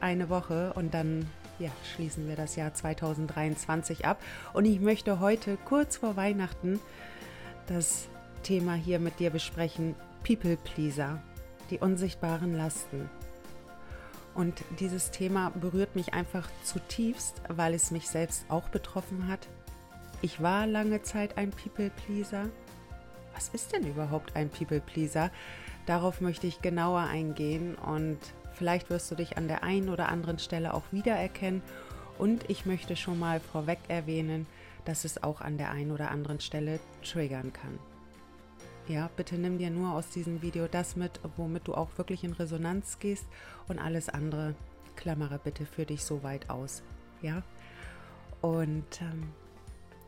eine Woche und dann ja, schließen wir das Jahr 2023 ab. Und ich möchte heute kurz vor Weihnachten das Thema hier mit dir besprechen, People Pleaser, die unsichtbaren Lasten. Und dieses Thema berührt mich einfach zutiefst, weil es mich selbst auch betroffen hat. Ich war lange Zeit ein People Pleaser. Was ist denn überhaupt ein People Pleaser? Darauf möchte ich genauer eingehen und Vielleicht wirst du dich an der einen oder anderen Stelle auch wiedererkennen. Und ich möchte schon mal vorweg erwähnen, dass es auch an der einen oder anderen Stelle triggern kann. Ja, bitte nimm dir nur aus diesem Video das mit, womit du auch wirklich in Resonanz gehst und alles andere klammere bitte für dich so weit aus. Ja, und ähm,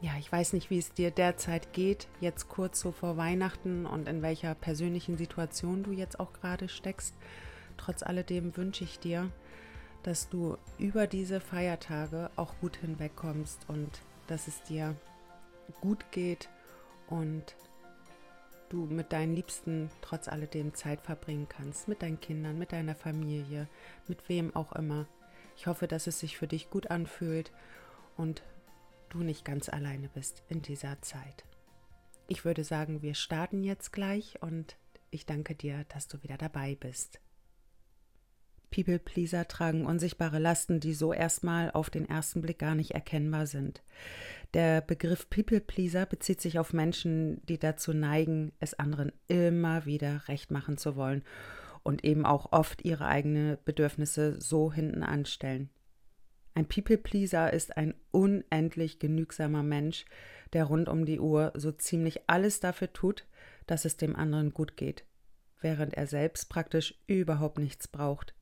ja, ich weiß nicht, wie es dir derzeit geht, jetzt kurz so vor Weihnachten und in welcher persönlichen Situation du jetzt auch gerade steckst. Trotz alledem wünsche ich dir, dass du über diese Feiertage auch gut hinwegkommst und dass es dir gut geht und du mit deinen Liebsten trotz alledem Zeit verbringen kannst, mit deinen Kindern, mit deiner Familie, mit wem auch immer. Ich hoffe, dass es sich für dich gut anfühlt und du nicht ganz alleine bist in dieser Zeit. Ich würde sagen, wir starten jetzt gleich und ich danke dir, dass du wieder dabei bist. People-Pleaser tragen unsichtbare Lasten, die so erstmal auf den ersten Blick gar nicht erkennbar sind. Der Begriff People-Pleaser bezieht sich auf Menschen, die dazu neigen, es anderen immer wieder recht machen zu wollen und eben auch oft ihre eigenen Bedürfnisse so hinten anstellen. Ein People-Pleaser ist ein unendlich genügsamer Mensch, der rund um die Uhr so ziemlich alles dafür tut, dass es dem anderen gut geht, während er selbst praktisch überhaupt nichts braucht.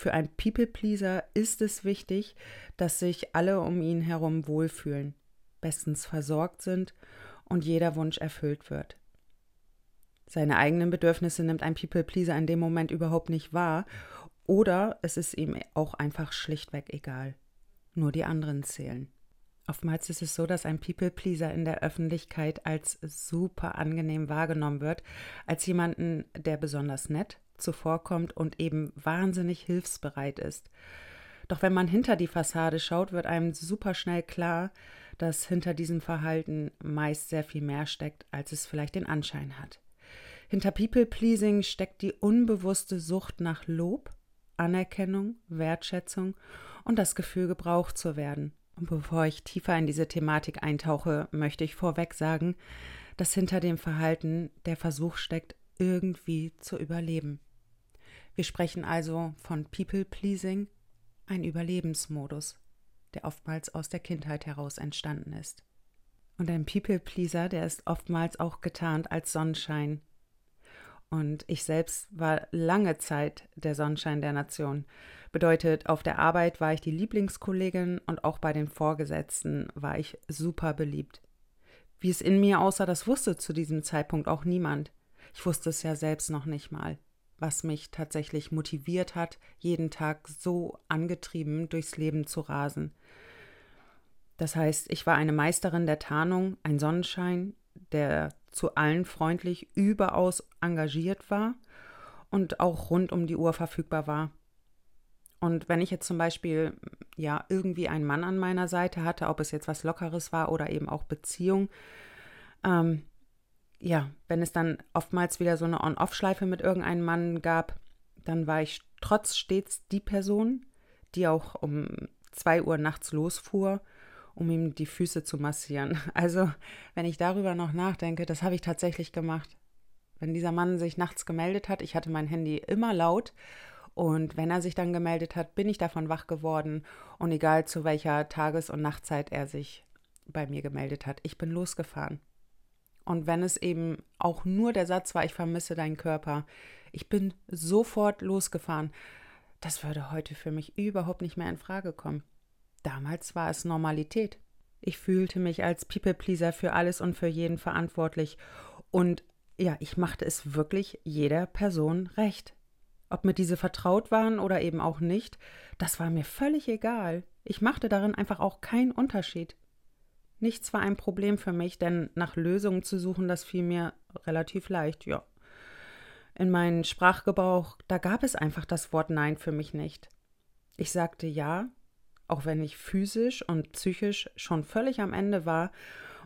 Für einen People-Pleaser ist es wichtig, dass sich alle um ihn herum wohlfühlen, bestens versorgt sind und jeder Wunsch erfüllt wird. Seine eigenen Bedürfnisse nimmt ein People-Pleaser in dem Moment überhaupt nicht wahr oder es ist ihm auch einfach schlichtweg egal. Nur die anderen zählen. Oftmals ist es so, dass ein People-Pleaser in der Öffentlichkeit als super angenehm wahrgenommen wird, als jemanden, der besonders nett, zuvorkommt und eben wahnsinnig hilfsbereit ist. Doch wenn man hinter die Fassade schaut, wird einem super schnell klar, dass hinter diesem Verhalten meist sehr viel mehr steckt, als es vielleicht den Anschein hat. Hinter People-Pleasing steckt die unbewusste Sucht nach Lob, Anerkennung, Wertschätzung und das Gefühl, gebraucht zu werden. Und bevor ich tiefer in diese Thematik eintauche, möchte ich vorweg sagen, dass hinter dem Verhalten der Versuch steckt, irgendwie zu überleben. Wir sprechen also von People-Pleasing, ein Überlebensmodus, der oftmals aus der Kindheit heraus entstanden ist. Und ein People-Pleaser, der ist oftmals auch getarnt als Sonnenschein. Und ich selbst war lange Zeit der Sonnenschein der Nation. Bedeutet, auf der Arbeit war ich die Lieblingskollegin und auch bei den Vorgesetzten war ich super beliebt. Wie es in mir aussah, das wusste zu diesem Zeitpunkt auch niemand. Ich wusste es ja selbst noch nicht mal was mich tatsächlich motiviert hat, jeden Tag so angetrieben durchs Leben zu rasen. Das heißt, ich war eine Meisterin der Tarnung, ein Sonnenschein, der zu allen freundlich überaus engagiert war und auch rund um die Uhr verfügbar war. Und wenn ich jetzt zum Beispiel ja irgendwie einen Mann an meiner Seite hatte, ob es jetzt was Lockeres war oder eben auch Beziehung, ähm, ja, wenn es dann oftmals wieder so eine On-Off-Schleife mit irgendeinem Mann gab, dann war ich trotz stets die Person, die auch um zwei Uhr nachts losfuhr, um ihm die Füße zu massieren. Also, wenn ich darüber noch nachdenke, das habe ich tatsächlich gemacht. Wenn dieser Mann sich nachts gemeldet hat, ich hatte mein Handy immer laut und wenn er sich dann gemeldet hat, bin ich davon wach geworden und egal zu welcher Tages- und Nachtzeit er sich bei mir gemeldet hat, ich bin losgefahren. Und wenn es eben auch nur der Satz war, ich vermisse deinen Körper, ich bin sofort losgefahren. das würde heute für mich überhaupt nicht mehr in Frage kommen. Damals war es Normalität. Ich fühlte mich als People-Pleaser für alles und für jeden verantwortlich. Und ja, ich machte es wirklich jeder Person recht. Ob mir diese vertraut waren oder eben auch nicht, das war mir völlig egal. Ich machte darin einfach auch keinen Unterschied. Nichts war ein Problem für mich, denn nach Lösungen zu suchen, das fiel mir relativ leicht, ja. In meinem Sprachgebrauch, da gab es einfach das Wort Nein für mich nicht. Ich sagte ja, auch wenn ich physisch und psychisch schon völlig am Ende war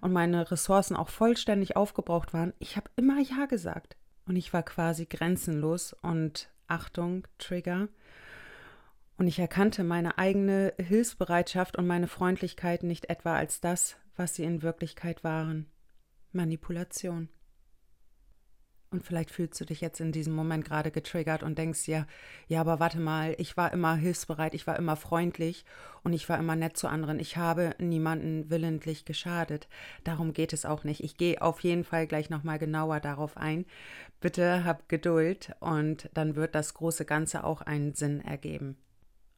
und meine Ressourcen auch vollständig aufgebraucht waren, ich habe immer Ja gesagt. Und ich war quasi grenzenlos und Achtung, Trigger. Und ich erkannte meine eigene Hilfsbereitschaft und meine Freundlichkeit nicht etwa als das, was sie in Wirklichkeit waren. Manipulation. Und vielleicht fühlst du dich jetzt in diesem Moment gerade getriggert und denkst dir, ja, aber warte mal, ich war immer hilfsbereit, ich war immer freundlich und ich war immer nett zu anderen. Ich habe niemanden willentlich geschadet. Darum geht es auch nicht. Ich gehe auf jeden Fall gleich nochmal genauer darauf ein. Bitte hab Geduld und dann wird das große Ganze auch einen Sinn ergeben.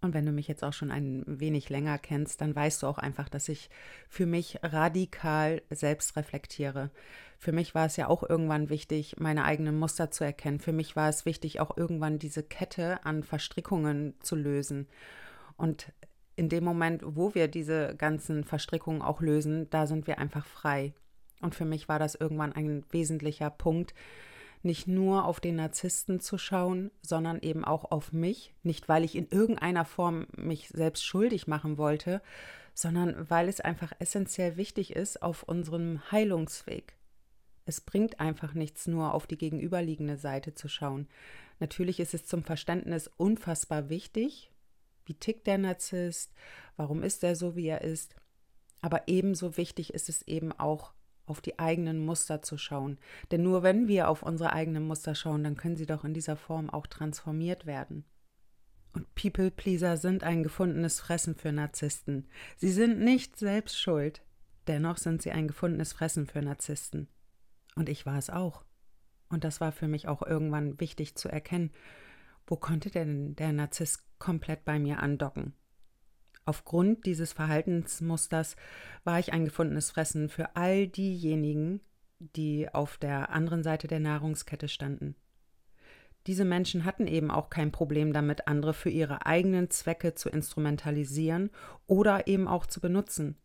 Und wenn du mich jetzt auch schon ein wenig länger kennst, dann weißt du auch einfach, dass ich für mich radikal selbst reflektiere. Für mich war es ja auch irgendwann wichtig, meine eigenen Muster zu erkennen. Für mich war es wichtig, auch irgendwann diese Kette an Verstrickungen zu lösen. Und in dem Moment, wo wir diese ganzen Verstrickungen auch lösen, da sind wir einfach frei. Und für mich war das irgendwann ein wesentlicher Punkt, nicht nur auf den Narzissten zu schauen, sondern eben auch auf mich, nicht weil ich in irgendeiner Form mich selbst schuldig machen wollte, sondern weil es einfach essentiell wichtig ist auf unserem Heilungsweg. Es bringt einfach nichts, nur auf die gegenüberliegende Seite zu schauen. Natürlich ist es zum Verständnis unfassbar wichtig, wie tickt der Narzisst, warum ist er so, wie er ist, aber ebenso wichtig ist es eben auch auf die eigenen Muster zu schauen. Denn nur wenn wir auf unsere eigenen Muster schauen, dann können sie doch in dieser Form auch transformiert werden. Und People-Pleaser sind ein gefundenes Fressen für Narzissten. Sie sind nicht selbst schuld. Dennoch sind sie ein gefundenes Fressen für Narzissten. Und ich war es auch. Und das war für mich auch irgendwann wichtig zu erkennen. Wo konnte denn der Narzisst komplett bei mir andocken? Aufgrund dieses Verhaltensmusters war ich ein gefundenes Fressen für all diejenigen, die auf der anderen Seite der Nahrungskette standen. Diese Menschen hatten eben auch kein Problem damit, andere für ihre eigenen Zwecke zu instrumentalisieren oder eben auch zu benutzen.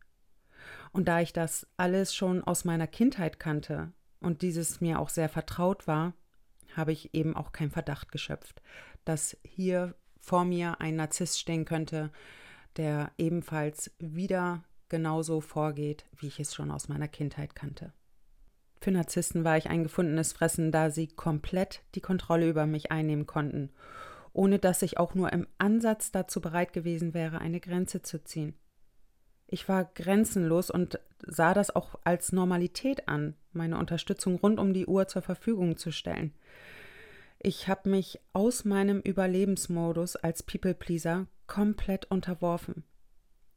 Und da ich das alles schon aus meiner Kindheit kannte und dieses mir auch sehr vertraut war, habe ich eben auch keinen Verdacht geschöpft, dass hier vor mir ein Narzisst stehen könnte, der ebenfalls wieder genauso vorgeht, wie ich es schon aus meiner Kindheit kannte. Für Narzissten war ich ein gefundenes Fressen, da sie komplett die Kontrolle über mich einnehmen konnten, ohne dass ich auch nur im Ansatz dazu bereit gewesen wäre, eine Grenze zu ziehen. Ich war grenzenlos und sah das auch als Normalität an, meine Unterstützung rund um die Uhr zur Verfügung zu stellen. Ich habe mich aus meinem Überlebensmodus als People-Pleaser komplett unterworfen.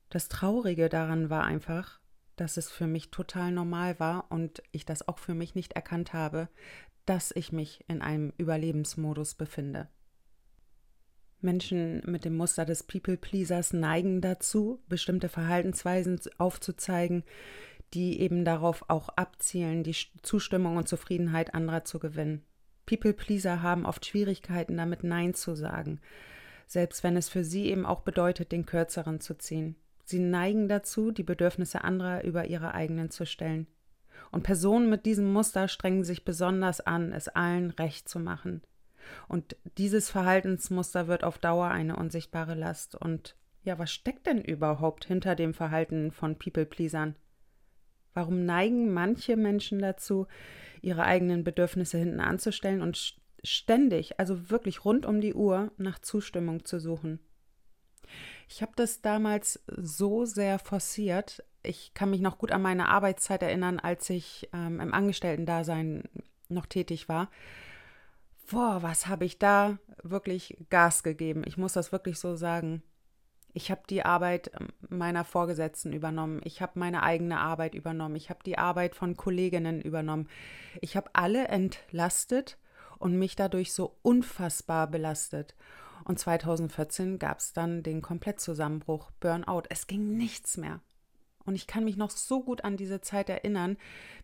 Das Traurige daran war einfach, dass es für mich total normal war und ich das auch für mich nicht erkannt habe, dass ich mich in einem Überlebensmodus befinde. Menschen mit dem Muster des People-Pleasers neigen dazu, bestimmte Verhaltensweisen aufzuzeigen, die eben darauf auch abzielen, die Zustimmung und Zufriedenheit anderer zu gewinnen. People-Pleaser haben oft Schwierigkeiten damit Nein zu sagen, selbst wenn es für sie eben auch bedeutet, den Kürzeren zu ziehen. Sie neigen dazu, die Bedürfnisse anderer über ihre eigenen zu stellen. Und Personen mit diesem Muster strengen sich besonders an, es allen recht zu machen. Und dieses Verhaltensmuster wird auf Dauer eine unsichtbare Last. Und ja, was steckt denn überhaupt hinter dem Verhalten von People-Pleasern? Warum neigen manche Menschen dazu, ihre eigenen Bedürfnisse hinten anzustellen und ständig, also wirklich rund um die Uhr nach Zustimmung zu suchen? Ich habe das damals so sehr forciert. Ich kann mich noch gut an meine Arbeitszeit erinnern, als ich ähm, im Angestellten-Dasein noch tätig war. Boah, was habe ich da wirklich Gas gegeben? Ich muss das wirklich so sagen. Ich habe die Arbeit ähm, meiner Vorgesetzten übernommen. Ich habe meine eigene Arbeit übernommen. Ich habe die Arbeit von Kolleginnen übernommen. Ich habe alle entlastet und mich dadurch so unfassbar belastet. Und 2014 gab es dann den Komplettzusammenbruch, Burnout. Es ging nichts mehr. Und ich kann mich noch so gut an diese Zeit erinnern,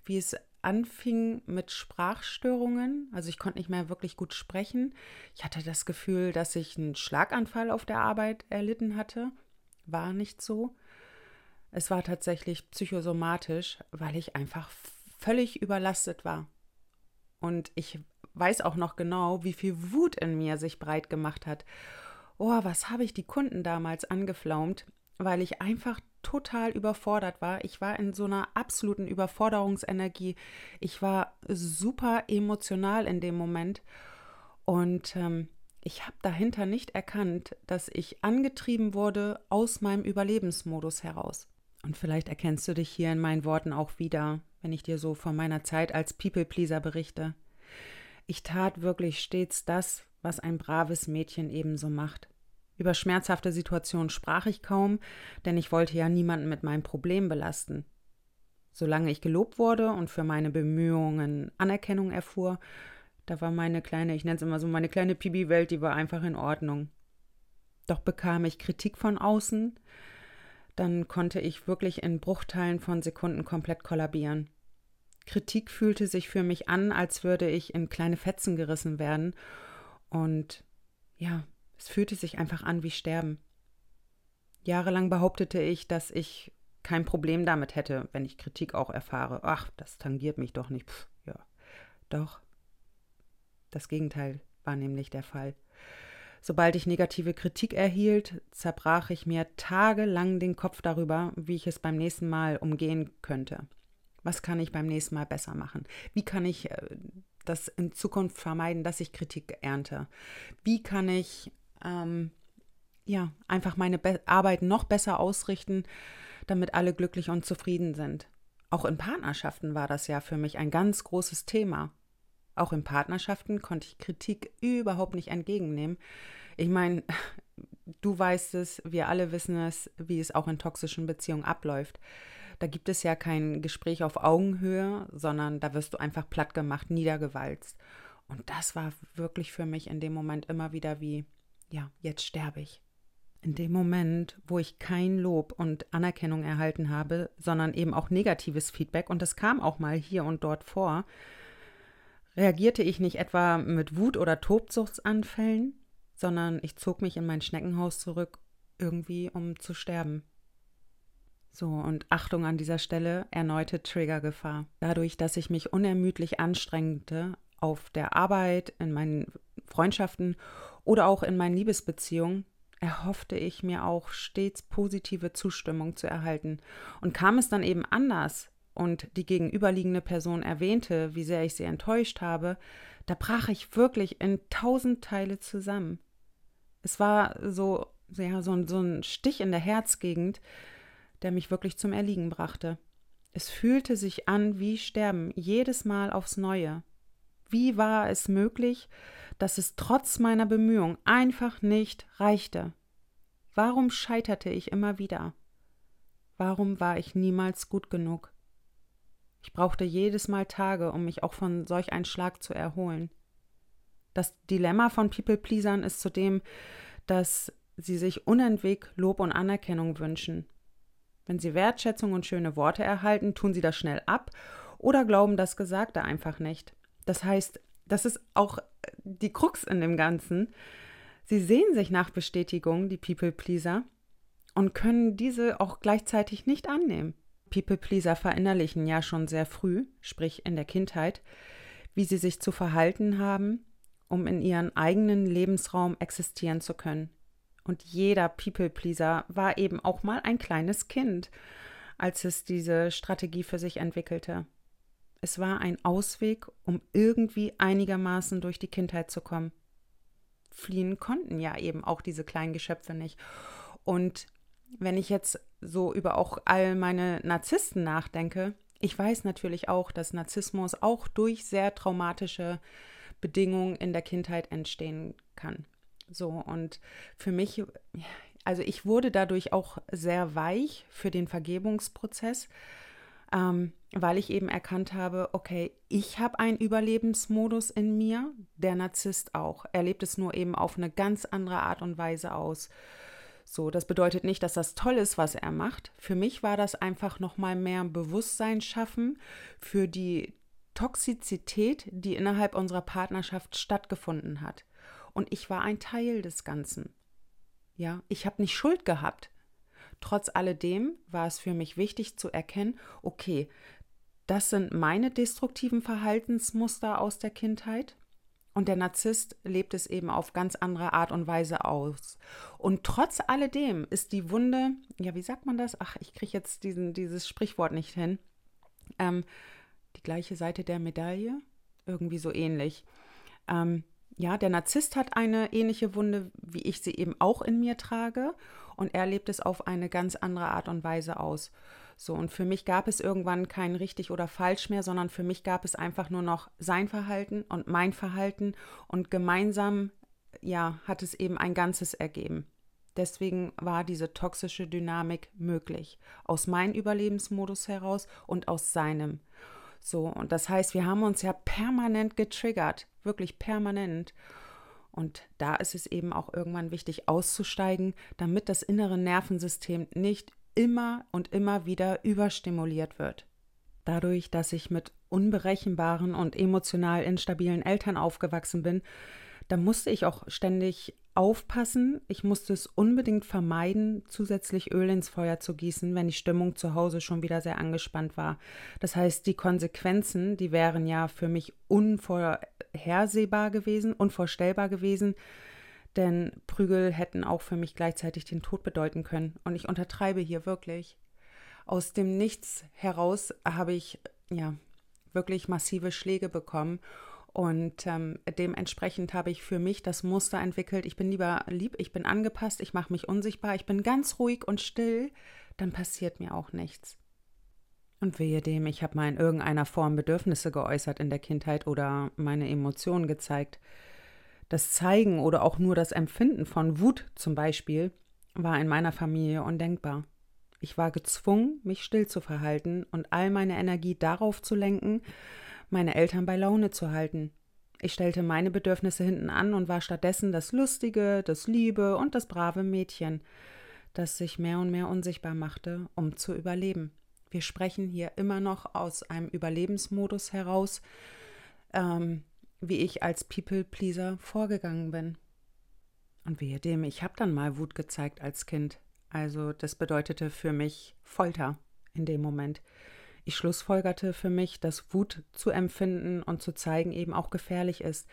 wie es anfing mit Sprachstörungen. Also ich konnte nicht mehr wirklich gut sprechen. Ich hatte das Gefühl, dass ich einen Schlaganfall auf der Arbeit erlitten hatte. War nicht so. Es war tatsächlich psychosomatisch, weil ich einfach völlig überlastet war. Und ich weiß auch noch genau, wie viel Wut in mir sich breit gemacht hat. Oh, was habe ich die Kunden damals angeflaumt, weil ich einfach total überfordert war. Ich war in so einer absoluten Überforderungsenergie. Ich war super emotional in dem Moment. Und ähm, ich habe dahinter nicht erkannt, dass ich angetrieben wurde aus meinem Überlebensmodus heraus. Und vielleicht erkennst du dich hier in meinen Worten auch wieder, wenn ich dir so von meiner Zeit als People-Pleaser berichte. Ich tat wirklich stets das, was ein braves Mädchen ebenso macht. Über schmerzhafte Situationen sprach ich kaum, denn ich wollte ja niemanden mit meinem Problem belasten. Solange ich gelobt wurde und für meine Bemühungen Anerkennung erfuhr, da war meine kleine, ich nenne es immer so, meine kleine Pibi-Welt, die war einfach in Ordnung. Doch bekam ich Kritik von außen, dann konnte ich wirklich in Bruchteilen von Sekunden komplett kollabieren. Kritik fühlte sich für mich an, als würde ich in kleine Fetzen gerissen werden. Und ja, es fühlte sich einfach an wie Sterben. Jahrelang behauptete ich, dass ich kein Problem damit hätte, wenn ich Kritik auch erfahre. Ach, das tangiert mich doch nicht. Pff, ja, doch. Das Gegenteil war nämlich der Fall. Sobald ich negative Kritik erhielt, zerbrach ich mir tagelang den Kopf darüber, wie ich es beim nächsten Mal umgehen könnte. Was kann ich beim nächsten Mal besser machen? Wie kann ich äh, das in Zukunft vermeiden, dass ich Kritik ernte? Wie kann ich ähm, ja, einfach meine Be Arbeit noch besser ausrichten, damit alle glücklich und zufrieden sind. Auch in Partnerschaften war das ja für mich ein ganz großes Thema. Auch in Partnerschaften konnte ich Kritik überhaupt nicht entgegennehmen. Ich meine, du weißt es, wir alle wissen es, wie es auch in toxischen Beziehungen abläuft. Da gibt es ja kein Gespräch auf Augenhöhe, sondern da wirst du einfach platt gemacht, niedergewalzt. Und das war wirklich für mich in dem Moment immer wieder wie, ja, jetzt sterbe ich. In dem Moment, wo ich kein Lob und Anerkennung erhalten habe, sondern eben auch negatives Feedback, und das kam auch mal hier und dort vor, reagierte ich nicht etwa mit Wut oder Tobsuchtsanfällen, sondern ich zog mich in mein Schneckenhaus zurück, irgendwie um zu sterben. So, und Achtung an dieser Stelle, erneute Triggergefahr. Dadurch, dass ich mich unermüdlich anstrengte auf der Arbeit, in meinen Freundschaften oder auch in meinen Liebesbeziehungen erhoffte ich mir auch stets positive Zustimmung zu erhalten. Und kam es dann eben anders und die gegenüberliegende Person erwähnte, wie sehr ich sie enttäuscht habe, da brach ich wirklich in tausend Teile zusammen. Es war so, ja, so, so ein Stich in der Herzgegend, der mich wirklich zum Erliegen brachte. Es fühlte sich an wie Sterben, jedes Mal aufs Neue. Wie war es möglich, dass es trotz meiner Bemühungen einfach nicht reichte. Warum scheiterte ich immer wieder? Warum war ich niemals gut genug? Ich brauchte jedes Mal Tage, um mich auch von solch einem Schlag zu erholen. Das Dilemma von People-Pleasern ist zudem, dass sie sich unentwegt Lob und Anerkennung wünschen. Wenn sie Wertschätzung und schöne Worte erhalten, tun sie das schnell ab oder glauben das Gesagte einfach nicht. Das heißt, das ist auch die Krux in dem Ganzen. Sie sehen sich nach Bestätigung, die People-Pleaser, und können diese auch gleichzeitig nicht annehmen. People-Pleaser verinnerlichen ja schon sehr früh, sprich in der Kindheit, wie sie sich zu verhalten haben, um in ihren eigenen Lebensraum existieren zu können. Und jeder People-Pleaser war eben auch mal ein kleines Kind, als es diese Strategie für sich entwickelte. Es war ein Ausweg, um irgendwie einigermaßen durch die Kindheit zu kommen. Fliehen konnten ja eben auch diese kleinen Geschöpfe nicht. Und wenn ich jetzt so über auch all meine Narzissten nachdenke, ich weiß natürlich auch, dass Narzissmus auch durch sehr traumatische Bedingungen in der Kindheit entstehen kann. So, und für mich, also ich wurde dadurch auch sehr weich für den Vergebungsprozess, ähm, weil ich eben erkannt habe, okay, ich habe einen Überlebensmodus in mir, der Narzisst auch. Er lebt es nur eben auf eine ganz andere Art und Weise aus. So, das bedeutet nicht, dass das toll ist, was er macht. Für mich war das einfach noch mal mehr Bewusstsein schaffen für die Toxizität, die innerhalb unserer Partnerschaft stattgefunden hat. Und ich war ein Teil des Ganzen. Ja, ich habe nicht Schuld gehabt. Trotz alledem war es für mich wichtig zu erkennen, okay, das sind meine destruktiven Verhaltensmuster aus der Kindheit und der Narzisst lebt es eben auf ganz andere Art und Weise aus. Und trotz alledem ist die Wunde, ja, wie sagt man das? Ach, ich kriege jetzt diesen, dieses Sprichwort nicht hin. Ähm, die gleiche Seite der Medaille, irgendwie so ähnlich. Ähm, ja, der Narzisst hat eine ähnliche Wunde, wie ich sie eben auch in mir trage. Und er lebt es auf eine ganz andere Art und Weise aus. So, und für mich gab es irgendwann kein richtig oder falsch mehr, sondern für mich gab es einfach nur noch sein Verhalten und mein Verhalten. Und gemeinsam, ja, hat es eben ein Ganzes ergeben. Deswegen war diese toxische Dynamik möglich. Aus meinem Überlebensmodus heraus und aus seinem. So, und das heißt, wir haben uns ja permanent getriggert, wirklich permanent. Und da ist es eben auch irgendwann wichtig auszusteigen, damit das innere Nervensystem nicht immer und immer wieder überstimuliert wird. Dadurch, dass ich mit unberechenbaren und emotional instabilen Eltern aufgewachsen bin, da musste ich auch ständig aufpassen. Ich musste es unbedingt vermeiden, zusätzlich Öl ins Feuer zu gießen, wenn die Stimmung zu Hause schon wieder sehr angespannt war. Das heißt, die Konsequenzen, die wären ja für mich unvorhersehbar gewesen, unvorstellbar gewesen, denn Prügel hätten auch für mich gleichzeitig den Tod bedeuten können. Und ich untertreibe hier wirklich. Aus dem Nichts heraus habe ich ja wirklich massive Schläge bekommen und ähm, dementsprechend habe ich für mich das Muster entwickelt, ich bin lieber lieb, ich bin angepasst, ich mache mich unsichtbar, ich bin ganz ruhig und still, dann passiert mir auch nichts. Und wehe dem, ich habe mal in irgendeiner Form Bedürfnisse geäußert in der Kindheit oder meine Emotionen gezeigt. Das Zeigen oder auch nur das Empfinden von Wut zum Beispiel war in meiner Familie undenkbar. Ich war gezwungen, mich still zu verhalten und all meine Energie darauf zu lenken, meine Eltern bei Laune zu halten. Ich stellte meine Bedürfnisse hinten an und war stattdessen das lustige, das liebe und das brave Mädchen, das sich mehr und mehr unsichtbar machte, um zu überleben. Wir sprechen hier immer noch aus einem Überlebensmodus heraus, ähm, wie ich als People-Pleaser vorgegangen bin. Und wehe dem, ich habe dann mal Wut gezeigt als Kind. Also das bedeutete für mich Folter in dem Moment. Ich schlussfolgerte für mich, dass Wut zu empfinden und zu zeigen eben auch gefährlich ist.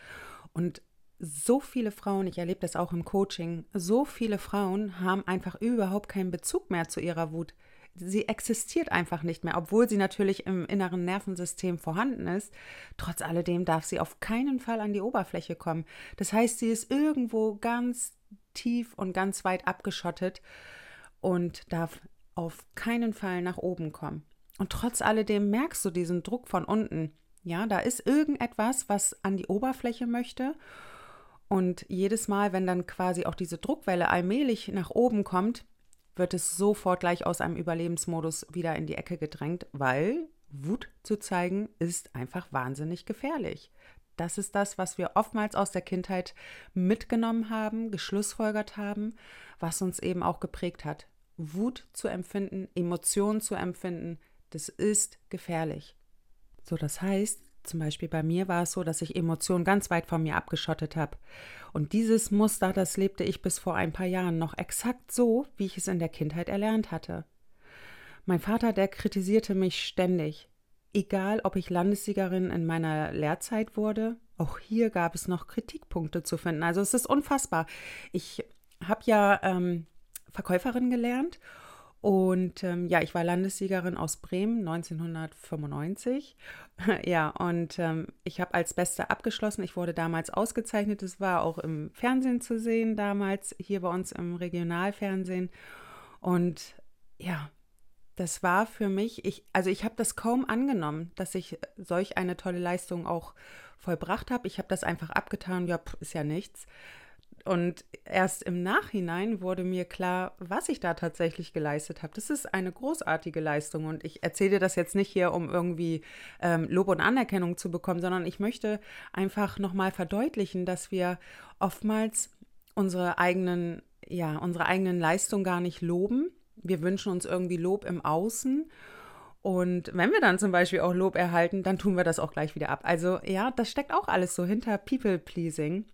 Und so viele Frauen, ich erlebe das auch im Coaching, so viele Frauen haben einfach überhaupt keinen Bezug mehr zu ihrer Wut. Sie existiert einfach nicht mehr, obwohl sie natürlich im inneren Nervensystem vorhanden ist. Trotz alledem darf sie auf keinen Fall an die Oberfläche kommen. Das heißt, sie ist irgendwo ganz tief und ganz weit abgeschottet und darf auf keinen Fall nach oben kommen. Und trotz alledem merkst du diesen Druck von unten. Ja, da ist irgendetwas, was an die Oberfläche möchte. Und jedes Mal, wenn dann quasi auch diese Druckwelle allmählich nach oben kommt, wird es sofort gleich aus einem Überlebensmodus wieder in die Ecke gedrängt, weil Wut zu zeigen ist einfach wahnsinnig gefährlich. Das ist das, was wir oftmals aus der Kindheit mitgenommen haben, geschlussfolgert haben, was uns eben auch geprägt hat. Wut zu empfinden, Emotionen zu empfinden, das ist gefährlich. So, das heißt, zum Beispiel bei mir war es so, dass ich Emotionen ganz weit von mir abgeschottet habe. Und dieses Muster, das lebte ich bis vor ein paar Jahren noch exakt so, wie ich es in der Kindheit erlernt hatte. Mein Vater, der kritisierte mich ständig. Egal, ob ich Landessiegerin in meiner Lehrzeit wurde, auch hier gab es noch Kritikpunkte zu finden. Also es ist unfassbar. Ich habe ja ähm, Verkäuferin gelernt und ähm, ja, ich war Landessiegerin aus Bremen 1995. ja, und ähm, ich habe als Beste abgeschlossen. Ich wurde damals ausgezeichnet. Es war auch im Fernsehen zu sehen, damals hier bei uns im Regionalfernsehen. Und ja, das war für mich, ich, also ich habe das kaum angenommen, dass ich solch eine tolle Leistung auch vollbracht habe. Ich habe das einfach abgetan, ja, ist ja nichts. Und erst im Nachhinein wurde mir klar, was ich da tatsächlich geleistet habe. Das ist eine großartige Leistung. Und ich erzähle dir das jetzt nicht hier, um irgendwie ähm, Lob und Anerkennung zu bekommen, sondern ich möchte einfach nochmal verdeutlichen, dass wir oftmals unsere eigenen, ja, unsere eigenen Leistungen gar nicht loben. Wir wünschen uns irgendwie Lob im Außen. Und wenn wir dann zum Beispiel auch Lob erhalten, dann tun wir das auch gleich wieder ab. Also ja, das steckt auch alles so hinter People-Pleasing.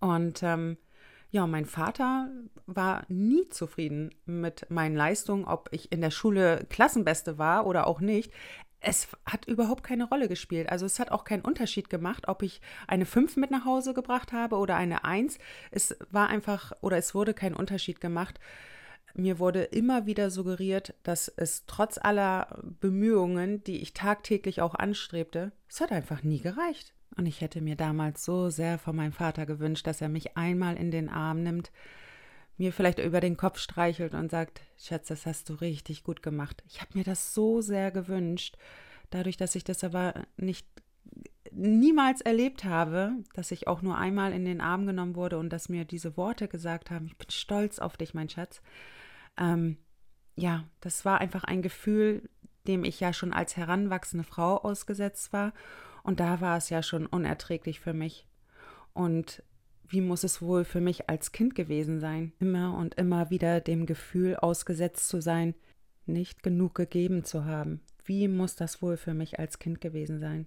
Und ähm, ja, mein Vater war nie zufrieden mit meinen Leistungen, ob ich in der Schule Klassenbeste war oder auch nicht. Es hat überhaupt keine Rolle gespielt. Also es hat auch keinen Unterschied gemacht, ob ich eine 5 mit nach Hause gebracht habe oder eine 1. Es war einfach oder es wurde kein Unterschied gemacht. Mir wurde immer wieder suggeriert, dass es trotz aller Bemühungen, die ich tagtäglich auch anstrebte, es hat einfach nie gereicht. Und ich hätte mir damals so sehr von meinem Vater gewünscht, dass er mich einmal in den Arm nimmt, mir vielleicht über den Kopf streichelt und sagt, Schatz, das hast du richtig gut gemacht. Ich habe mir das so sehr gewünscht, dadurch, dass ich das aber nicht niemals erlebt habe, dass ich auch nur einmal in den Arm genommen wurde und dass mir diese Worte gesagt haben, ich bin stolz auf dich, mein Schatz. Ähm, ja, das war einfach ein Gefühl, dem ich ja schon als heranwachsende Frau ausgesetzt war und da war es ja schon unerträglich für mich. Und wie muss es wohl für mich als Kind gewesen sein, immer und immer wieder dem Gefühl ausgesetzt zu sein, nicht genug gegeben zu haben. Wie muss das wohl für mich als Kind gewesen sein?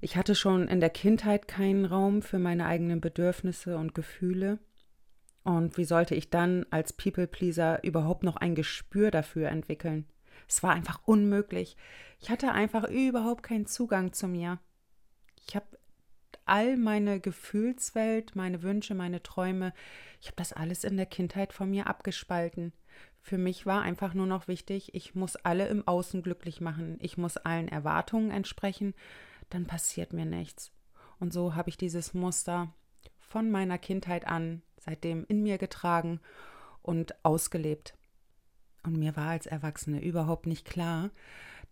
Ich hatte schon in der Kindheit keinen Raum für meine eigenen Bedürfnisse und Gefühle. Und wie sollte ich dann als People-Pleaser überhaupt noch ein Gespür dafür entwickeln? Es war einfach unmöglich. Ich hatte einfach überhaupt keinen Zugang zu mir. Ich habe all meine Gefühlswelt, meine Wünsche, meine Träume, ich habe das alles in der Kindheit von mir abgespalten. Für mich war einfach nur noch wichtig, ich muss alle im Außen glücklich machen, ich muss allen Erwartungen entsprechen, dann passiert mir nichts. Und so habe ich dieses Muster von meiner Kindheit an seitdem in mir getragen und ausgelebt. Und mir war als Erwachsene überhaupt nicht klar,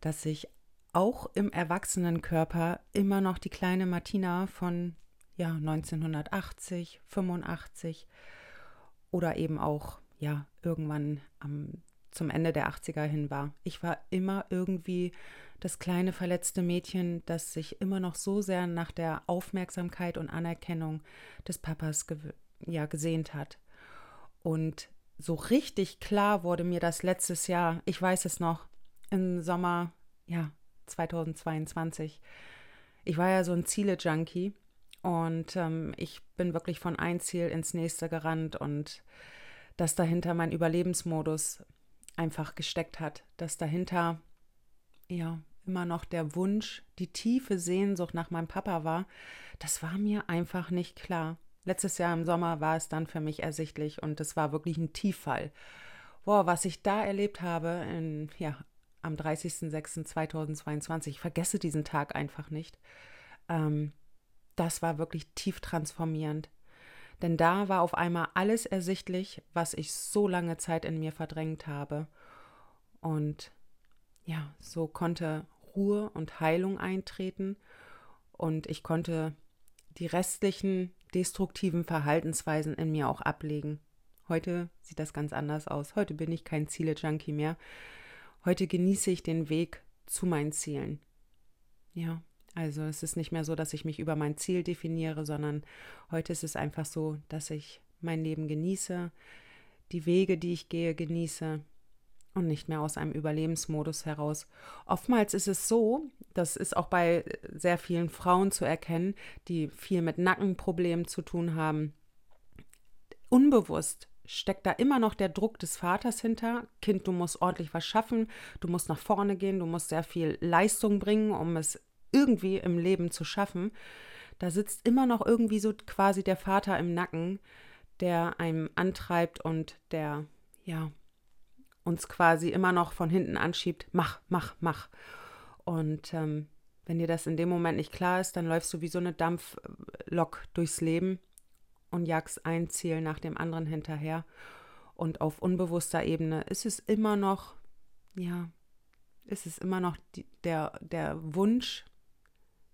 dass ich auch im Erwachsenenkörper immer noch die kleine Martina von ja 1980, 85 oder eben auch ja irgendwann am, zum Ende der 80er hin war. Ich war immer irgendwie das kleine verletzte Mädchen, das sich immer noch so sehr nach der Aufmerksamkeit und Anerkennung des Papas ja gesehnt hat. Und so richtig klar wurde mir das letztes Jahr, ich weiß es noch, im Sommer, ja, 2022. Ich war ja so ein Ziele-Junkie und ähm, ich bin wirklich von ein Ziel ins nächste gerannt und dass dahinter mein Überlebensmodus einfach gesteckt hat, dass dahinter ja immer noch der Wunsch, die tiefe Sehnsucht nach meinem Papa war, das war mir einfach nicht klar. Letztes Jahr im Sommer war es dann für mich ersichtlich und es war wirklich ein Tieffall. Boah, was ich da erlebt habe, in, ja, am 30.06.2022, ich vergesse diesen Tag einfach nicht. Ähm, das war wirklich tief transformierend. Denn da war auf einmal alles ersichtlich, was ich so lange Zeit in mir verdrängt habe. Und ja, so konnte Ruhe und Heilung eintreten und ich konnte die restlichen destruktiven Verhaltensweisen in mir auch ablegen. Heute sieht das ganz anders aus. Heute bin ich kein Ziele-Junkie mehr. Heute genieße ich den Weg zu meinen Zielen. Ja, also es ist nicht mehr so, dass ich mich über mein Ziel definiere, sondern heute ist es einfach so, dass ich mein Leben genieße, die Wege, die ich gehe, genieße und nicht mehr aus einem Überlebensmodus heraus. Oftmals ist es so, das ist auch bei sehr vielen Frauen zu erkennen, die viel mit Nackenproblemen zu tun haben. Unbewusst steckt da immer noch der Druck des Vaters hinter. Kind, du musst ordentlich was schaffen, du musst nach vorne gehen, du musst sehr viel Leistung bringen, um es irgendwie im Leben zu schaffen. Da sitzt immer noch irgendwie so quasi der Vater im Nacken, der einem antreibt und der, ja, uns quasi immer noch von hinten anschiebt, mach, mach, mach. Und ähm, wenn dir das in dem Moment nicht klar ist, dann läufst du wie so eine Dampflok durchs Leben und jagst ein Ziel nach dem anderen hinterher. Und auf unbewusster Ebene ist es immer noch, ja, ist es immer noch die, der, der Wunsch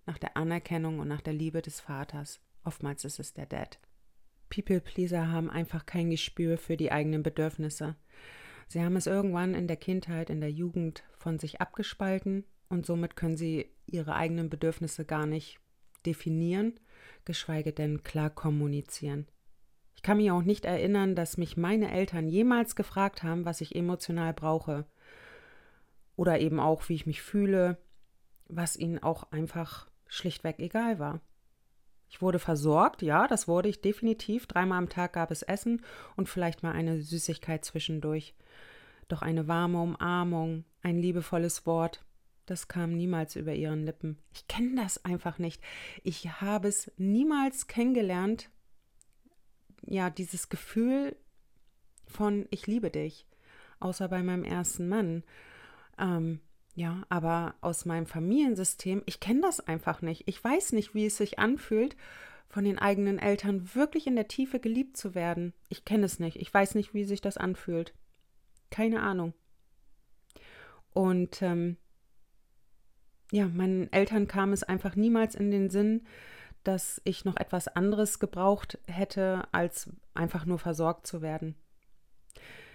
nach der Anerkennung und nach der Liebe des Vaters. Oftmals ist es der Dad. People-Pleaser haben einfach kein Gespür für die eigenen Bedürfnisse. Sie haben es irgendwann in der Kindheit, in der Jugend von sich abgespalten und somit können sie ihre eigenen Bedürfnisse gar nicht definieren, geschweige denn klar kommunizieren. Ich kann mich auch nicht erinnern, dass mich meine Eltern jemals gefragt haben, was ich emotional brauche. Oder eben auch, wie ich mich fühle, was ihnen auch einfach schlichtweg egal war. Ich wurde versorgt, ja, das wurde ich definitiv. Dreimal am Tag gab es Essen und vielleicht mal eine Süßigkeit zwischendurch. Doch eine warme Umarmung, ein liebevolles Wort, das kam niemals über ihren Lippen. Ich kenne das einfach nicht. Ich habe es niemals kennengelernt, ja, dieses Gefühl von ich liebe dich, außer bei meinem ersten Mann. Ähm, ja, aber aus meinem Familiensystem, ich kenne das einfach nicht. Ich weiß nicht, wie es sich anfühlt, von den eigenen Eltern wirklich in der Tiefe geliebt zu werden. Ich kenne es nicht. Ich weiß nicht, wie sich das anfühlt. Keine Ahnung. Und ähm, ja, meinen Eltern kam es einfach niemals in den Sinn, dass ich noch etwas anderes gebraucht hätte, als einfach nur versorgt zu werden.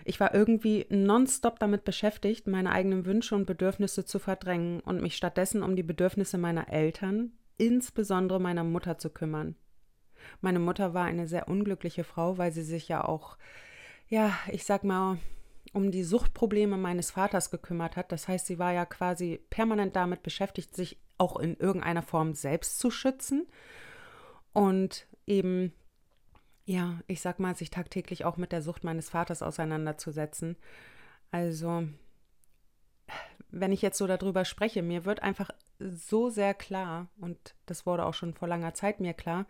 Ich war irgendwie nonstop damit beschäftigt, meine eigenen Wünsche und Bedürfnisse zu verdrängen und mich stattdessen um die Bedürfnisse meiner Eltern, insbesondere meiner Mutter, zu kümmern. Meine Mutter war eine sehr unglückliche Frau, weil sie sich ja auch, ja, ich sag mal, um die Suchtprobleme meines Vaters gekümmert hat. Das heißt, sie war ja quasi permanent damit beschäftigt, sich auch in irgendeiner Form selbst zu schützen und eben ja, ich sag mal, sich tagtäglich auch mit der Sucht meines Vaters auseinanderzusetzen. Also, wenn ich jetzt so darüber spreche, mir wird einfach so sehr klar, und das wurde auch schon vor langer Zeit mir klar,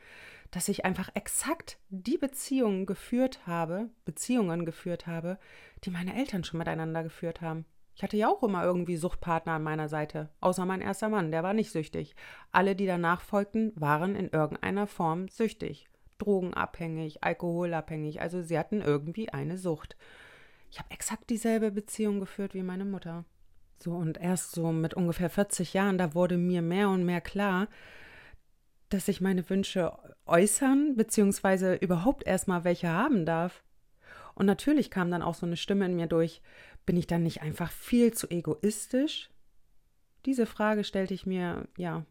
dass ich einfach exakt die Beziehungen geführt habe, Beziehungen geführt habe, die meine Eltern schon miteinander geführt haben. Ich hatte ja auch immer irgendwie Suchtpartner an meiner Seite, außer mein erster Mann, der war nicht süchtig. Alle, die danach folgten, waren in irgendeiner Form süchtig drogenabhängig, alkoholabhängig. Also sie hatten irgendwie eine Sucht. Ich habe exakt dieselbe Beziehung geführt wie meine Mutter. So, und erst so mit ungefähr 40 Jahren, da wurde mir mehr und mehr klar, dass ich meine Wünsche äußern, beziehungsweise überhaupt erstmal welche haben darf. Und natürlich kam dann auch so eine Stimme in mir durch, bin ich dann nicht einfach viel zu egoistisch? Diese Frage stellte ich mir, ja,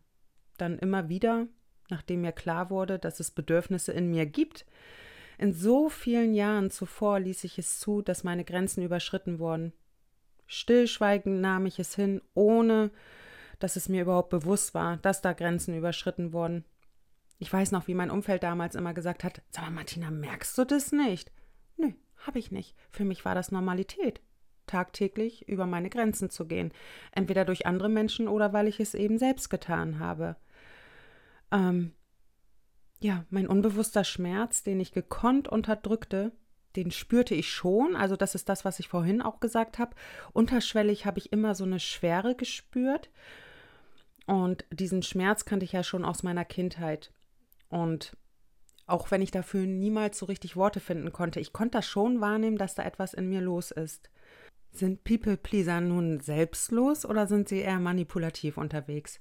dann immer wieder nachdem mir klar wurde, dass es Bedürfnisse in mir gibt. In so vielen Jahren zuvor ließ ich es zu, dass meine Grenzen überschritten wurden. Stillschweigend nahm ich es hin, ohne dass es mir überhaupt bewusst war, dass da Grenzen überschritten wurden. Ich weiß noch, wie mein Umfeld damals immer gesagt hat: Sag mal, Martina, merkst du das nicht? Nö, hab ich nicht. Für mich war das Normalität, tagtäglich über meine Grenzen zu gehen, entweder durch andere Menschen oder weil ich es eben selbst getan habe ähm, ja, mein unbewusster Schmerz, den ich gekonnt unterdrückte, den spürte ich schon. Also das ist das, was ich vorhin auch gesagt habe. Unterschwellig habe ich immer so eine Schwere gespürt. Und diesen Schmerz kannte ich ja schon aus meiner Kindheit. Und auch wenn ich dafür niemals so richtig Worte finden konnte, ich konnte das schon wahrnehmen, dass da etwas in mir los ist. Sind People-Pleaser nun selbstlos oder sind sie eher manipulativ unterwegs?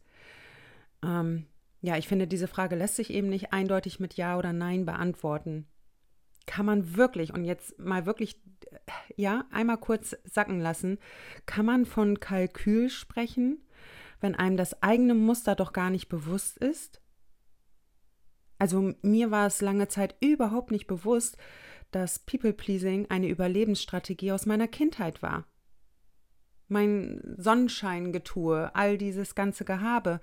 Ähm, ja, ich finde, diese Frage lässt sich eben nicht eindeutig mit Ja oder Nein beantworten. Kann man wirklich, und jetzt mal wirklich, ja, einmal kurz sacken lassen, kann man von Kalkül sprechen, wenn einem das eigene Muster doch gar nicht bewusst ist? Also mir war es lange Zeit überhaupt nicht bewusst, dass People-Pleasing eine Überlebensstrategie aus meiner Kindheit war. Mein Sonnenscheingetue, all dieses ganze Gehabe,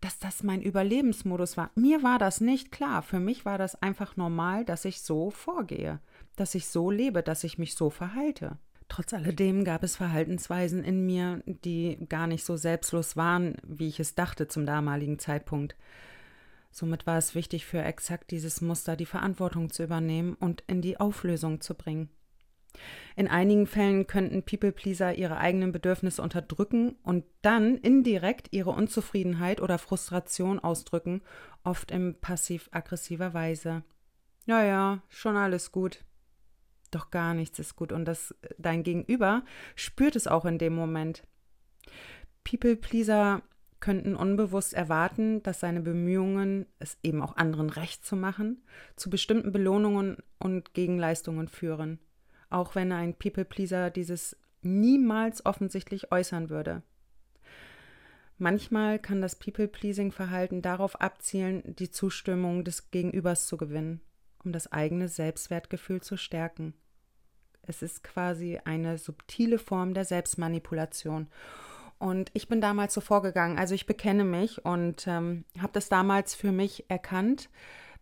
dass das mein Überlebensmodus war. Mir war das nicht klar. Für mich war das einfach normal, dass ich so vorgehe, dass ich so lebe, dass ich mich so verhalte. Trotz alledem gab es Verhaltensweisen in mir, die gar nicht so selbstlos waren, wie ich es dachte zum damaligen Zeitpunkt. Somit war es wichtig für exakt dieses Muster die Verantwortung zu übernehmen und in die Auflösung zu bringen. In einigen Fällen könnten People-Pleaser ihre eigenen Bedürfnisse unterdrücken und dann indirekt ihre Unzufriedenheit oder Frustration ausdrücken, oft in passiv-aggressiver Weise. Ja, ja, schon alles gut. Doch gar nichts ist gut und das dein Gegenüber spürt es auch in dem Moment. People-Pleaser könnten unbewusst erwarten, dass seine Bemühungen, es eben auch anderen recht zu machen, zu bestimmten Belohnungen und Gegenleistungen führen, auch wenn ein People-Pleaser dieses niemals offensichtlich äußern würde. Manchmal kann das People-Pleasing-Verhalten darauf abzielen, die Zustimmung des Gegenübers zu gewinnen, um das eigene Selbstwertgefühl zu stärken. Es ist quasi eine subtile Form der Selbstmanipulation. Und ich bin damals so vorgegangen. Also ich bekenne mich und ähm, habe das damals für mich erkannt,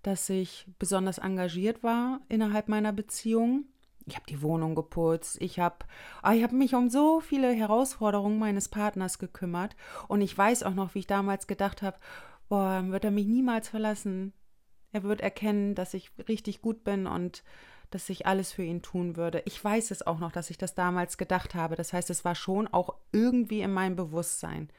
dass ich besonders engagiert war innerhalb meiner Beziehung. Ich habe die Wohnung geputzt, ich habe oh, ich hab mich um so viele Herausforderungen meines Partners gekümmert und ich weiß auch noch, wie ich damals gedacht habe, boah, wird er mich niemals verlassen. Er wird erkennen, dass ich richtig gut bin und dass ich alles für ihn tun würde. Ich weiß es auch noch, dass ich das damals gedacht habe. Das heißt, es war schon auch irgendwie in meinem Bewusstsein.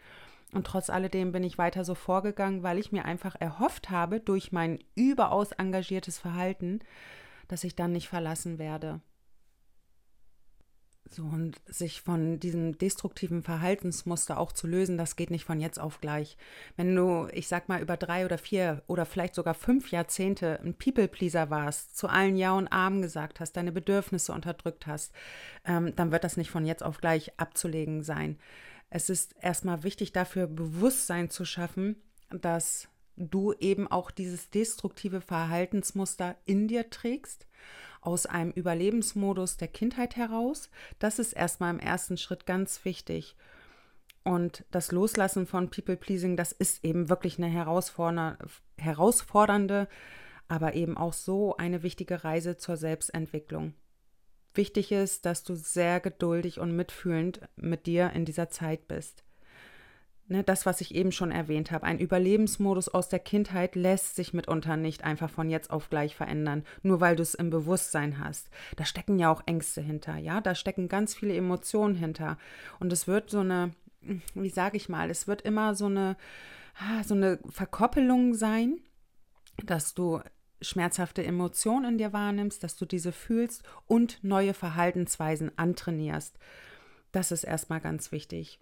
Und trotz alledem bin ich weiter so vorgegangen, weil ich mir einfach erhofft habe, durch mein überaus engagiertes Verhalten, dass ich dann nicht verlassen werde. So, und sich von diesem destruktiven Verhaltensmuster auch zu lösen, das geht nicht von jetzt auf gleich. Wenn du, ich sag mal, über drei oder vier oder vielleicht sogar fünf Jahrzehnte ein People-Pleaser warst, zu allen Ja und Arm gesagt hast, deine Bedürfnisse unterdrückt hast, ähm, dann wird das nicht von jetzt auf gleich abzulegen sein. Es ist erstmal wichtig, dafür Bewusstsein zu schaffen, dass du eben auch dieses destruktive Verhaltensmuster in dir trägst aus einem Überlebensmodus der Kindheit heraus. Das ist erstmal im ersten Schritt ganz wichtig. Und das Loslassen von People-Pleasing, das ist eben wirklich eine herausfordernde, aber eben auch so eine wichtige Reise zur Selbstentwicklung. Wichtig ist, dass du sehr geduldig und mitfühlend mit dir in dieser Zeit bist. Ne, das, was ich eben schon erwähnt habe, ein Überlebensmodus aus der Kindheit lässt sich mitunter nicht einfach von jetzt auf gleich verändern, nur weil du es im Bewusstsein hast. Da stecken ja auch Ängste hinter, ja, da stecken ganz viele Emotionen hinter. Und es wird so eine, wie sage ich mal, es wird immer so eine, ah, so eine Verkoppelung sein, dass du schmerzhafte Emotionen in dir wahrnimmst, dass du diese fühlst und neue Verhaltensweisen antrainierst. Das ist erstmal ganz wichtig.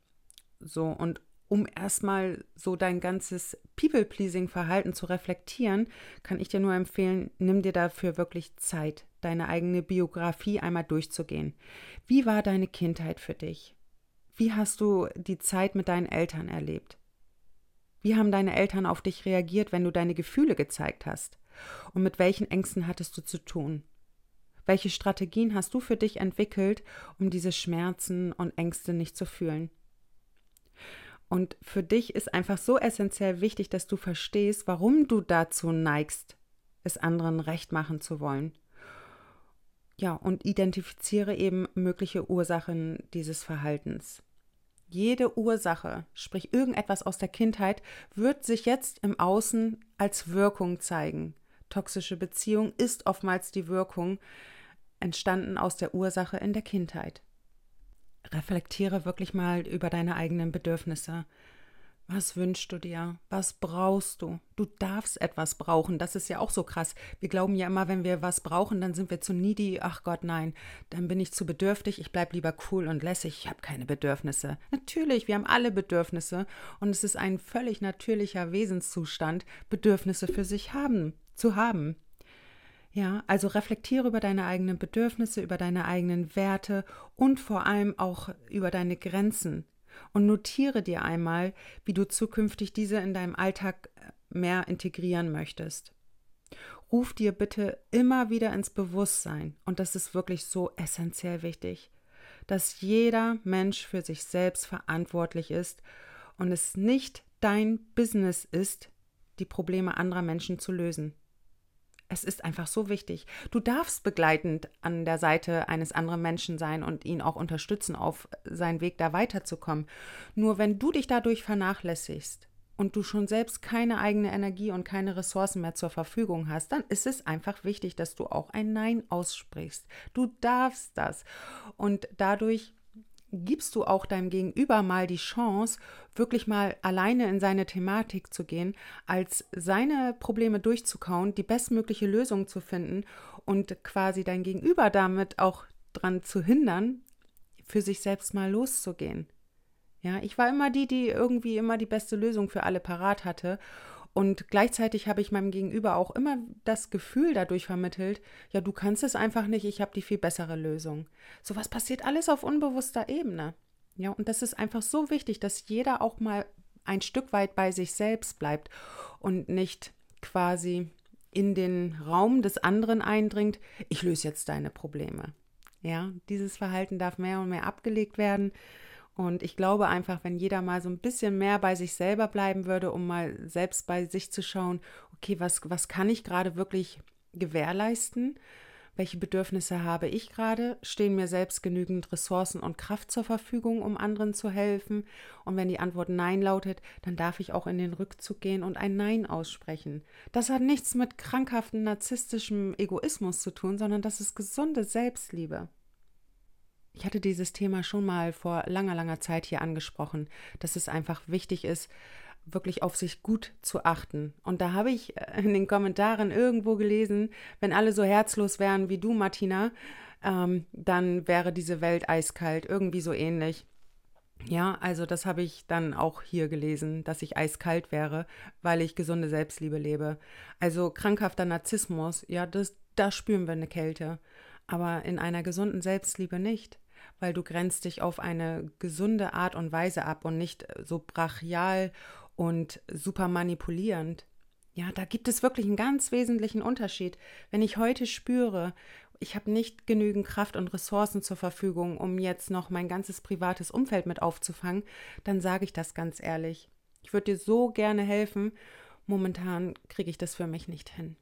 So, und um erstmal so dein ganzes People-Pleasing-Verhalten zu reflektieren, kann ich dir nur empfehlen, nimm dir dafür wirklich Zeit, deine eigene Biografie einmal durchzugehen. Wie war deine Kindheit für dich? Wie hast du die Zeit mit deinen Eltern erlebt? Wie haben deine Eltern auf dich reagiert, wenn du deine Gefühle gezeigt hast? Und mit welchen Ängsten hattest du zu tun? Welche Strategien hast du für dich entwickelt, um diese Schmerzen und Ängste nicht zu fühlen? Und für dich ist einfach so essentiell wichtig, dass du verstehst, warum du dazu neigst, es anderen recht machen zu wollen. Ja, und identifiziere eben mögliche Ursachen dieses Verhaltens. Jede Ursache, sprich irgendetwas aus der Kindheit, wird sich jetzt im Außen als Wirkung zeigen. Toxische Beziehung ist oftmals die Wirkung entstanden aus der Ursache in der Kindheit reflektiere wirklich mal über deine eigenen Bedürfnisse. Was wünschst du dir? Was brauchst du? Du darfst etwas brauchen. Das ist ja auch so krass. Wir glauben ja immer, wenn wir was brauchen, dann sind wir zu needy. Ach Gott, nein. Dann bin ich zu bedürftig. Ich bleibe lieber cool und lässig. Ich habe keine Bedürfnisse. Natürlich, wir haben alle Bedürfnisse. Und es ist ein völlig natürlicher Wesenszustand, Bedürfnisse für sich haben, zu haben. Ja, also reflektiere über deine eigenen Bedürfnisse, über deine eigenen Werte und vor allem auch über deine Grenzen. Und notiere dir einmal, wie du zukünftig diese in deinem Alltag äh, mehr integrieren möchtest. Ruf dir bitte immer wieder ins Bewusstsein, und das ist wirklich so essentiell wichtig, dass jeder Mensch für sich selbst verantwortlich ist und es nicht dein Business ist, die Probleme anderer Menschen zu lösen. Es ist einfach so wichtig. Du darfst begleitend an der Seite eines anderen Menschen sein und ihn auch unterstützen, auf seinen Weg da weiterzukommen. Nur wenn du dich dadurch vernachlässigst und du schon selbst keine eigene Energie und keine Ressourcen mehr zur Verfügung hast, dann ist es einfach wichtig, dass du auch ein Nein aussprichst. Du darfst das. Und dadurch gibst du auch deinem Gegenüber mal die Chance, wirklich mal alleine in seine Thematik zu gehen, als seine Probleme durchzukauen, die bestmögliche Lösung zu finden und quasi dein Gegenüber damit auch dran zu hindern, für sich selbst mal loszugehen. Ja, ich war immer die, die irgendwie immer die beste Lösung für alle parat hatte. Und gleichzeitig habe ich meinem Gegenüber auch immer das Gefühl dadurch vermittelt, ja, du kannst es einfach nicht, ich habe die viel bessere Lösung. So was passiert alles auf unbewusster Ebene. Ja, und das ist einfach so wichtig, dass jeder auch mal ein Stück weit bei sich selbst bleibt und nicht quasi in den Raum des anderen eindringt, ich löse jetzt deine Probleme. Ja, dieses Verhalten darf mehr und mehr abgelegt werden. Und ich glaube einfach, wenn jeder mal so ein bisschen mehr bei sich selber bleiben würde, um mal selbst bei sich zu schauen, okay, was, was kann ich gerade wirklich gewährleisten? Welche Bedürfnisse habe ich gerade? Stehen mir selbst genügend Ressourcen und Kraft zur Verfügung, um anderen zu helfen? Und wenn die Antwort Nein lautet, dann darf ich auch in den Rückzug gehen und ein Nein aussprechen. Das hat nichts mit krankhaften narzisstischem Egoismus zu tun, sondern das ist gesunde Selbstliebe. Ich hatte dieses Thema schon mal vor langer, langer Zeit hier angesprochen, dass es einfach wichtig ist, wirklich auf sich gut zu achten. Und da habe ich äh, in den Kommentaren irgendwo gelesen, wenn alle so herzlos wären wie du, Martina, ähm, dann wäre diese Welt eiskalt, irgendwie so ähnlich. Ja, also das habe ich dann auch hier gelesen, dass ich eiskalt wäre, weil ich gesunde Selbstliebe lebe. Also krankhafter Narzissmus, ja, das, da spüren wir eine Kälte, aber in einer gesunden Selbstliebe nicht, weil du grenzt dich auf eine gesunde Art und Weise ab und nicht so brachial und super manipulierend. Ja, da gibt es wirklich einen ganz wesentlichen Unterschied. Wenn ich heute spüre, ich habe nicht genügend Kraft und Ressourcen zur Verfügung, um jetzt noch mein ganzes privates Umfeld mit aufzufangen, dann sage ich das ganz ehrlich. Ich würde dir so gerne helfen. Momentan kriege ich das für mich nicht hin.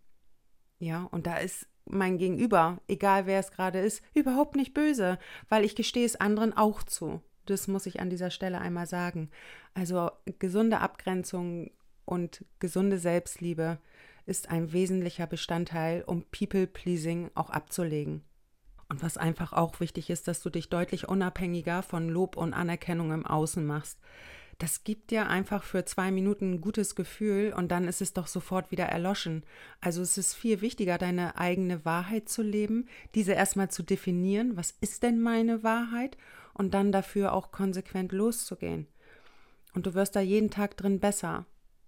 Ja, und da ist mein Gegenüber, egal wer es gerade ist, überhaupt nicht böse, weil ich gestehe es anderen auch zu. Das muss ich an dieser Stelle einmal sagen. Also gesunde Abgrenzung und gesunde Selbstliebe ist ein wesentlicher Bestandteil, um People-Pleasing auch abzulegen. Und was einfach auch wichtig ist, dass du dich deutlich unabhängiger von Lob und Anerkennung im Außen machst. Das gibt dir einfach für zwei Minuten ein gutes Gefühl und dann ist es doch sofort wieder erloschen. Also es ist viel wichtiger, deine eigene Wahrheit zu leben, diese erstmal zu definieren, was ist denn meine Wahrheit und dann dafür auch konsequent loszugehen. Und du wirst da jeden Tag drin besser.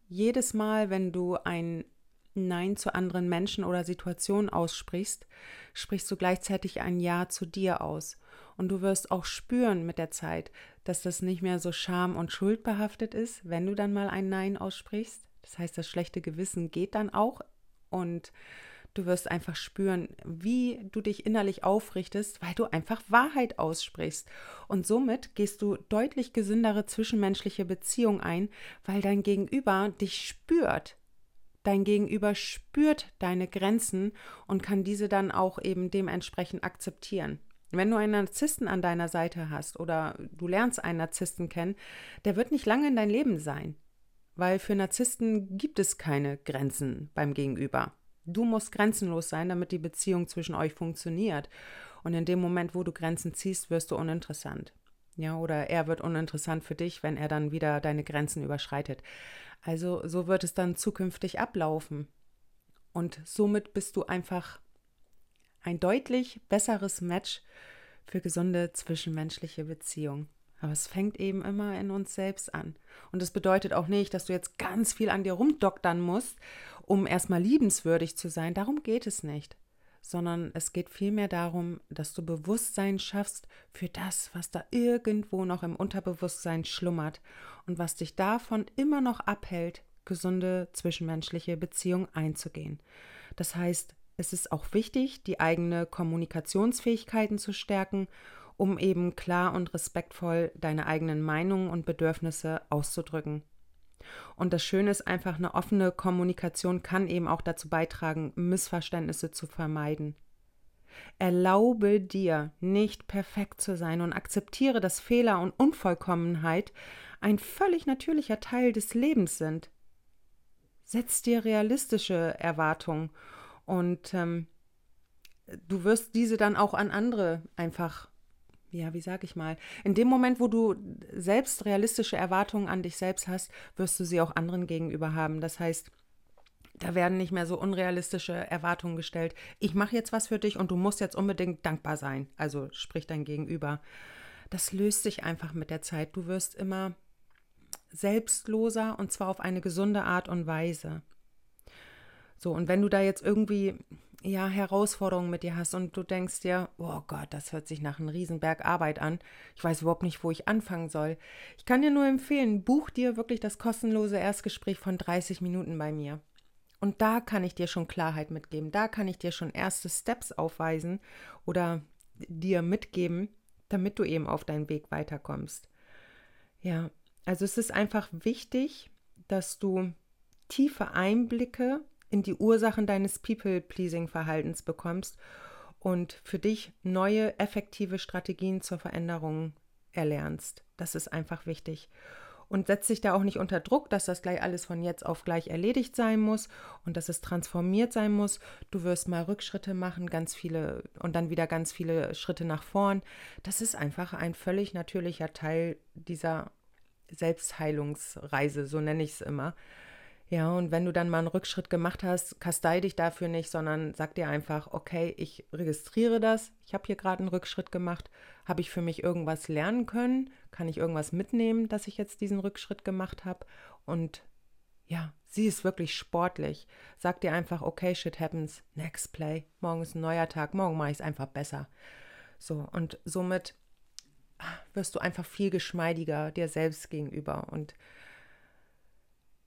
Jedes Mal, wenn du ein Nein zu anderen Menschen oder Situationen aussprichst, sprichst du gleichzeitig ein Ja zu dir aus. Und du wirst auch spüren mit der Zeit, dass das nicht mehr so scham- und schuldbehaftet ist, wenn du dann mal ein Nein aussprichst. Das heißt, das schlechte Gewissen geht dann auch und Du wirst einfach spüren, wie du dich innerlich aufrichtest, weil du einfach Wahrheit aussprichst. Und somit gehst du deutlich gesündere zwischenmenschliche Beziehungen ein, weil dein Gegenüber dich spürt. Dein Gegenüber spürt deine Grenzen und kann diese dann auch eben dementsprechend akzeptieren. Wenn du einen Narzissten an deiner Seite hast oder du lernst einen Narzissten kennen, der wird nicht lange in dein Leben sein, weil für Narzissten gibt es keine Grenzen beim Gegenüber. Du musst grenzenlos sein, damit die Beziehung zwischen euch funktioniert. Und in dem Moment, wo du Grenzen ziehst, wirst du uninteressant. Ja, oder er wird uninteressant für dich, wenn er dann wieder deine Grenzen überschreitet. Also so wird es dann zukünftig ablaufen. Und somit bist du einfach ein deutlich besseres Match für gesunde zwischenmenschliche Beziehungen. Aber es fängt eben immer in uns selbst an. Und es bedeutet auch nicht, dass du jetzt ganz viel an dir rumdoktern musst, um erstmal liebenswürdig zu sein. Darum geht es nicht. Sondern es geht vielmehr darum, dass du Bewusstsein schaffst für das, was da irgendwo noch im Unterbewusstsein schlummert und was dich davon immer noch abhält, gesunde zwischenmenschliche Beziehungen einzugehen. Das heißt, es ist auch wichtig, die eigene Kommunikationsfähigkeiten zu stärken um eben klar und respektvoll deine eigenen Meinungen und Bedürfnisse auszudrücken. Und das Schöne ist einfach, eine offene Kommunikation kann eben auch dazu beitragen, Missverständnisse zu vermeiden. Erlaube dir, nicht perfekt zu sein und akzeptiere, dass Fehler und Unvollkommenheit ein völlig natürlicher Teil des Lebens sind. Setz dir realistische Erwartungen und ähm, du wirst diese dann auch an andere einfach ja, wie sag ich mal, in dem Moment, wo du selbst realistische Erwartungen an dich selbst hast, wirst du sie auch anderen gegenüber haben. Das heißt, da werden nicht mehr so unrealistische Erwartungen gestellt. Ich mache jetzt was für dich und du musst jetzt unbedingt dankbar sein. Also sprich dein Gegenüber. das löst sich einfach mit der Zeit. Du wirst immer selbstloser und zwar auf eine gesunde Art und Weise. So, und wenn du da jetzt irgendwie ja, Herausforderungen mit dir hast und du denkst dir, oh Gott, das hört sich nach einem Riesenberg Arbeit an. Ich weiß überhaupt nicht, wo ich anfangen soll. Ich kann dir nur empfehlen, buch dir wirklich das kostenlose Erstgespräch von 30 Minuten bei mir. Und da kann ich dir schon Klarheit mitgeben. Da kann ich dir schon erste Steps aufweisen oder dir mitgeben, damit du eben auf deinen Weg weiterkommst. Ja, also es ist einfach wichtig, dass du tiefe Einblicke in die Ursachen deines People-Pleasing-Verhaltens bekommst und für dich neue, effektive Strategien zur Veränderung erlernst. Das ist einfach wichtig. Und setz dich da auch nicht unter Druck, dass das gleich alles von jetzt auf gleich erledigt sein muss und dass es transformiert sein muss. Du wirst mal Rückschritte machen, ganz viele und dann wieder ganz viele Schritte nach vorn. Das ist einfach ein völlig natürlicher Teil dieser Selbstheilungsreise, so nenne ich es immer. Ja, und wenn du dann mal einen Rückschritt gemacht hast, kastei dich dafür nicht, sondern sag dir einfach, okay, ich registriere das, ich habe hier gerade einen Rückschritt gemacht, habe ich für mich irgendwas lernen können, kann ich irgendwas mitnehmen, dass ich jetzt diesen Rückschritt gemacht habe? Und ja, sie ist wirklich sportlich. Sag dir einfach, okay, shit happens, next play, morgen ist ein neuer Tag, morgen mache ich es einfach besser. So, und somit ah, wirst du einfach viel geschmeidiger dir selbst gegenüber. Und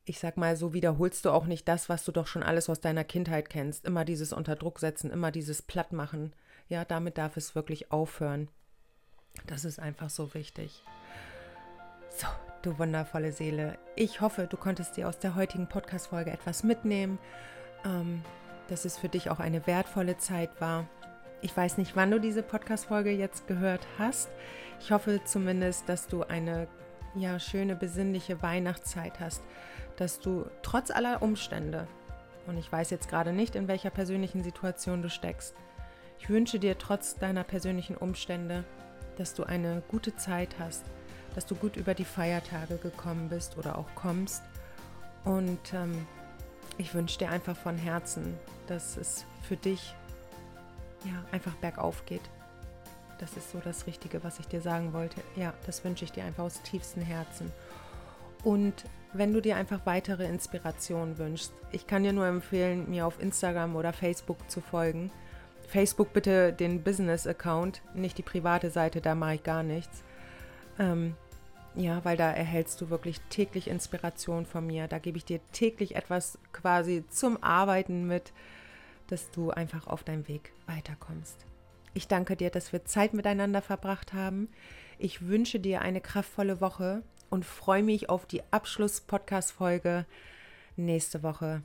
ich sag mal, so wiederholst du auch nicht das, was du doch schon alles aus deiner Kindheit kennst. Immer dieses Unterdruck setzen, immer dieses Plattmachen. Ja, damit darf es wirklich aufhören. Das ist einfach so wichtig. So, du wundervolle Seele. Ich hoffe, du konntest dir aus der heutigen Podcast-Folge etwas mitnehmen, ähm, dass es für dich auch eine wertvolle Zeit war. Ich weiß nicht, wann du diese Podcast-Folge jetzt gehört hast. Ich hoffe zumindest, dass du eine ja, schöne, besinnliche Weihnachtszeit hast dass du trotz aller Umstände, und ich weiß jetzt gerade nicht, in welcher persönlichen Situation du steckst, ich wünsche dir trotz deiner persönlichen Umstände, dass du eine gute Zeit hast, dass du gut über die Feiertage gekommen bist oder auch kommst. Und ähm, ich wünsche dir einfach von Herzen, dass es für dich ja einfach bergauf geht. Das ist so das Richtige, was ich dir sagen wollte. Ja, das wünsche ich dir einfach aus tiefstem Herzen. Und wenn du dir einfach weitere Inspirationen wünschst, ich kann dir nur empfehlen, mir auf Instagram oder Facebook zu folgen. Facebook bitte den Business-Account, nicht die private Seite, da mache ich gar nichts. Ähm, ja, weil da erhältst du wirklich täglich Inspiration von mir. Da gebe ich dir täglich etwas quasi zum Arbeiten mit, dass du einfach auf deinem Weg weiterkommst. Ich danke dir, dass wir Zeit miteinander verbracht haben. Ich wünsche dir eine kraftvolle Woche und freue mich auf die Abschluss-Podcast-Folge nächste Woche.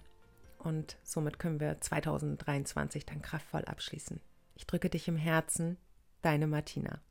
Und somit können wir 2023 dann kraftvoll abschließen. Ich drücke dich im Herzen, deine Martina.